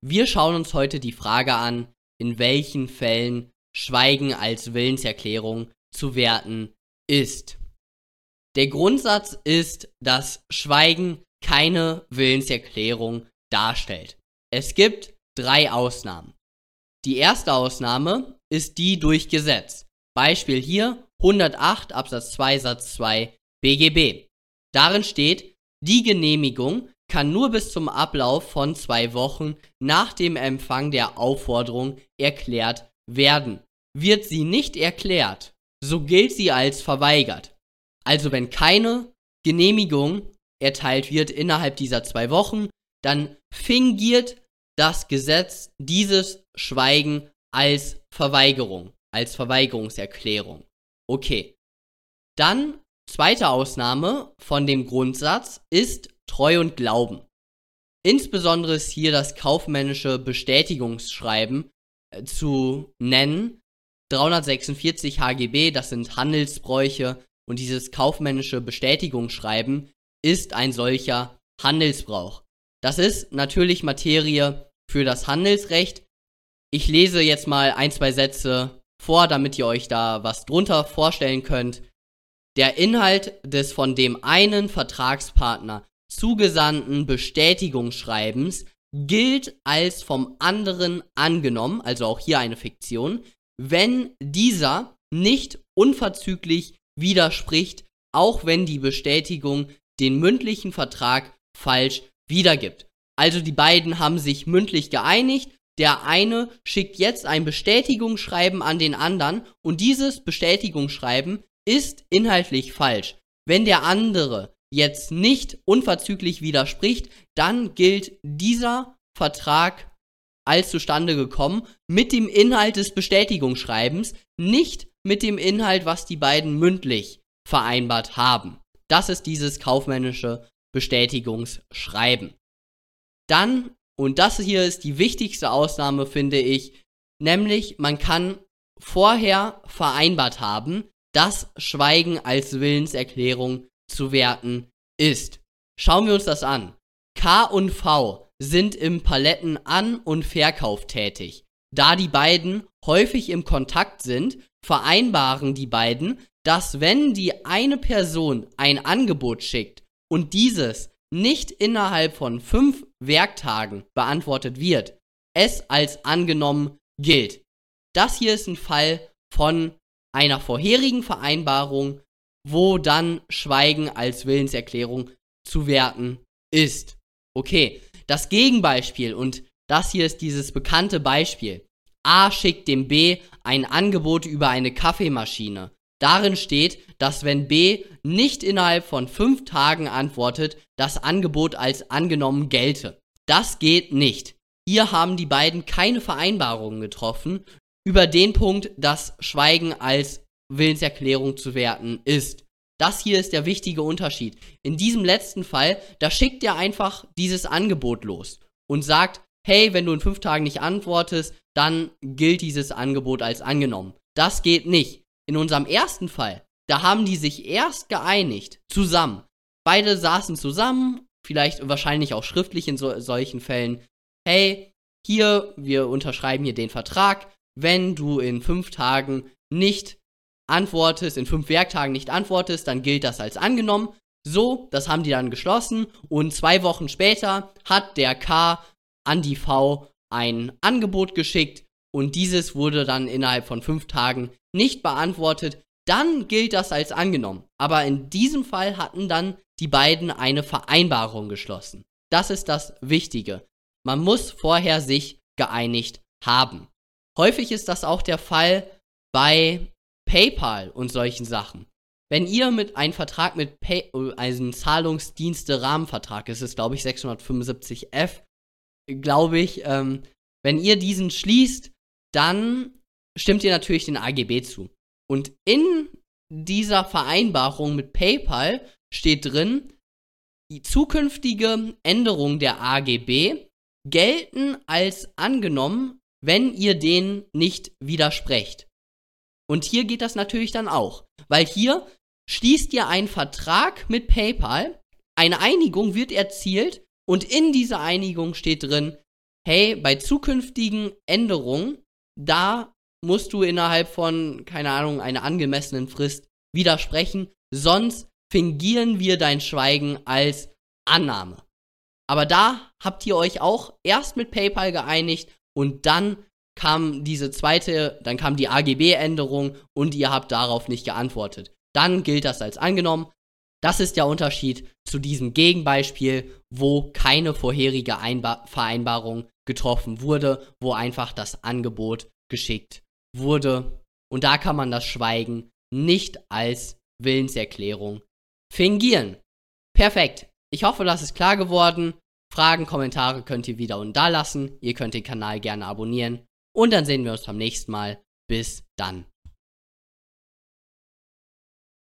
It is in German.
Wir schauen uns heute die Frage an, in welchen Fällen Schweigen als Willenserklärung zu werten ist. Der Grundsatz ist, dass Schweigen keine Willenserklärung darstellt. Es gibt drei Ausnahmen. Die erste Ausnahme ist die durch Gesetz. Beispiel hier 108 Absatz 2 Satz 2 BGB. Darin steht, die Genehmigung kann nur bis zum Ablauf von zwei Wochen nach dem Empfang der Aufforderung erklärt werden. Wird sie nicht erklärt, so gilt sie als verweigert. Also wenn keine Genehmigung erteilt wird innerhalb dieser zwei Wochen, dann fingiert das Gesetz dieses Schweigen als Verweigerung, als Verweigerungserklärung. Okay. Dann zweite Ausnahme von dem Grundsatz ist Treu und Glauben. Insbesondere ist hier das kaufmännische Bestätigungsschreiben äh, zu nennen. 346 HGB, das sind Handelsbräuche und dieses kaufmännische Bestätigungsschreiben ist ein solcher Handelsbrauch. Das ist natürlich Materie für das Handelsrecht. Ich lese jetzt mal ein, zwei Sätze vor, damit ihr euch da was drunter vorstellen könnt. Der Inhalt des von dem einen Vertragspartner zugesandten Bestätigungsschreibens gilt als vom anderen angenommen, also auch hier eine Fiktion, wenn dieser nicht unverzüglich widerspricht, auch wenn die Bestätigung den mündlichen Vertrag falsch wiedergibt. Also die beiden haben sich mündlich geeinigt, der eine schickt jetzt ein Bestätigungsschreiben an den anderen und dieses Bestätigungsschreiben ist inhaltlich falsch. Wenn der andere jetzt nicht unverzüglich widerspricht, dann gilt dieser Vertrag als zustande gekommen mit dem Inhalt des Bestätigungsschreibens, nicht mit dem Inhalt, was die beiden mündlich vereinbart haben. Das ist dieses kaufmännische Bestätigungsschreiben. Dann, und das hier ist die wichtigste Ausnahme, finde ich, nämlich man kann vorher vereinbart haben, dass Schweigen als Willenserklärung zu werten ist. Schauen wir uns das an. K und V sind im Paletten-An- und Verkauf tätig. Da die beiden häufig im Kontakt sind, vereinbaren die beiden, dass wenn die eine Person ein Angebot schickt und dieses nicht innerhalb von fünf Werktagen beantwortet wird, es als angenommen gilt. Das hier ist ein Fall von einer vorherigen Vereinbarung wo dann Schweigen als Willenserklärung zu werten ist. Okay, das Gegenbeispiel und das hier ist dieses bekannte Beispiel. A schickt dem B ein Angebot über eine Kaffeemaschine. Darin steht, dass wenn B nicht innerhalb von fünf Tagen antwortet, das Angebot als angenommen gelte. Das geht nicht. Hier haben die beiden keine Vereinbarungen getroffen über den Punkt, dass Schweigen als Willenserklärung zu werten ist. Das hier ist der wichtige Unterschied. In diesem letzten Fall, da schickt er einfach dieses Angebot los und sagt, hey, wenn du in fünf Tagen nicht antwortest, dann gilt dieses Angebot als angenommen. Das geht nicht. In unserem ersten Fall, da haben die sich erst geeinigt, zusammen. Beide saßen zusammen, vielleicht wahrscheinlich auch schriftlich in so, solchen Fällen. Hey, hier, wir unterschreiben hier den Vertrag. Wenn du in fünf Tagen nicht antwortest, in fünf Werktagen nicht antwortest, dann gilt das als angenommen. So, das haben die dann geschlossen und zwei Wochen später hat der K an die V ein Angebot geschickt und dieses wurde dann innerhalb von fünf Tagen nicht beantwortet. Dann gilt das als angenommen. Aber in diesem Fall hatten dann die beiden eine Vereinbarung geschlossen. Das ist das Wichtige. Man muss vorher sich geeinigt haben. Häufig ist das auch der Fall bei PayPal und solchen Sachen. Wenn ihr mit einem Vertrag mit Pay, also Zahlungsdienste Rahmenvertrag, ist glaube ich 675F, glaube ich, ähm, wenn ihr diesen schließt, dann stimmt ihr natürlich den AGB zu. Und in dieser Vereinbarung mit PayPal steht drin, die zukünftige Änderung der AGB gelten als angenommen, wenn ihr denen nicht widersprecht. Und hier geht das natürlich dann auch. Weil hier schließt ihr einen Vertrag mit PayPal, eine Einigung wird erzielt und in dieser Einigung steht drin, hey, bei zukünftigen Änderungen, da musst du innerhalb von, keine Ahnung, einer angemessenen Frist widersprechen, sonst fingieren wir dein Schweigen als Annahme. Aber da habt ihr euch auch erst mit PayPal geeinigt und dann kam diese zweite, dann kam die AGB-Änderung und ihr habt darauf nicht geantwortet. Dann gilt das als angenommen. Das ist der Unterschied zu diesem Gegenbeispiel, wo keine vorherige Einba Vereinbarung getroffen wurde, wo einfach das Angebot geschickt wurde. Und da kann man das Schweigen nicht als Willenserklärung fingieren. Perfekt. Ich hoffe, das ist klar geworden. Fragen, Kommentare könnt ihr wieder unten da lassen. Ihr könnt den Kanal gerne abonnieren. Und dann sehen wir uns beim nächsten Mal. Bis dann.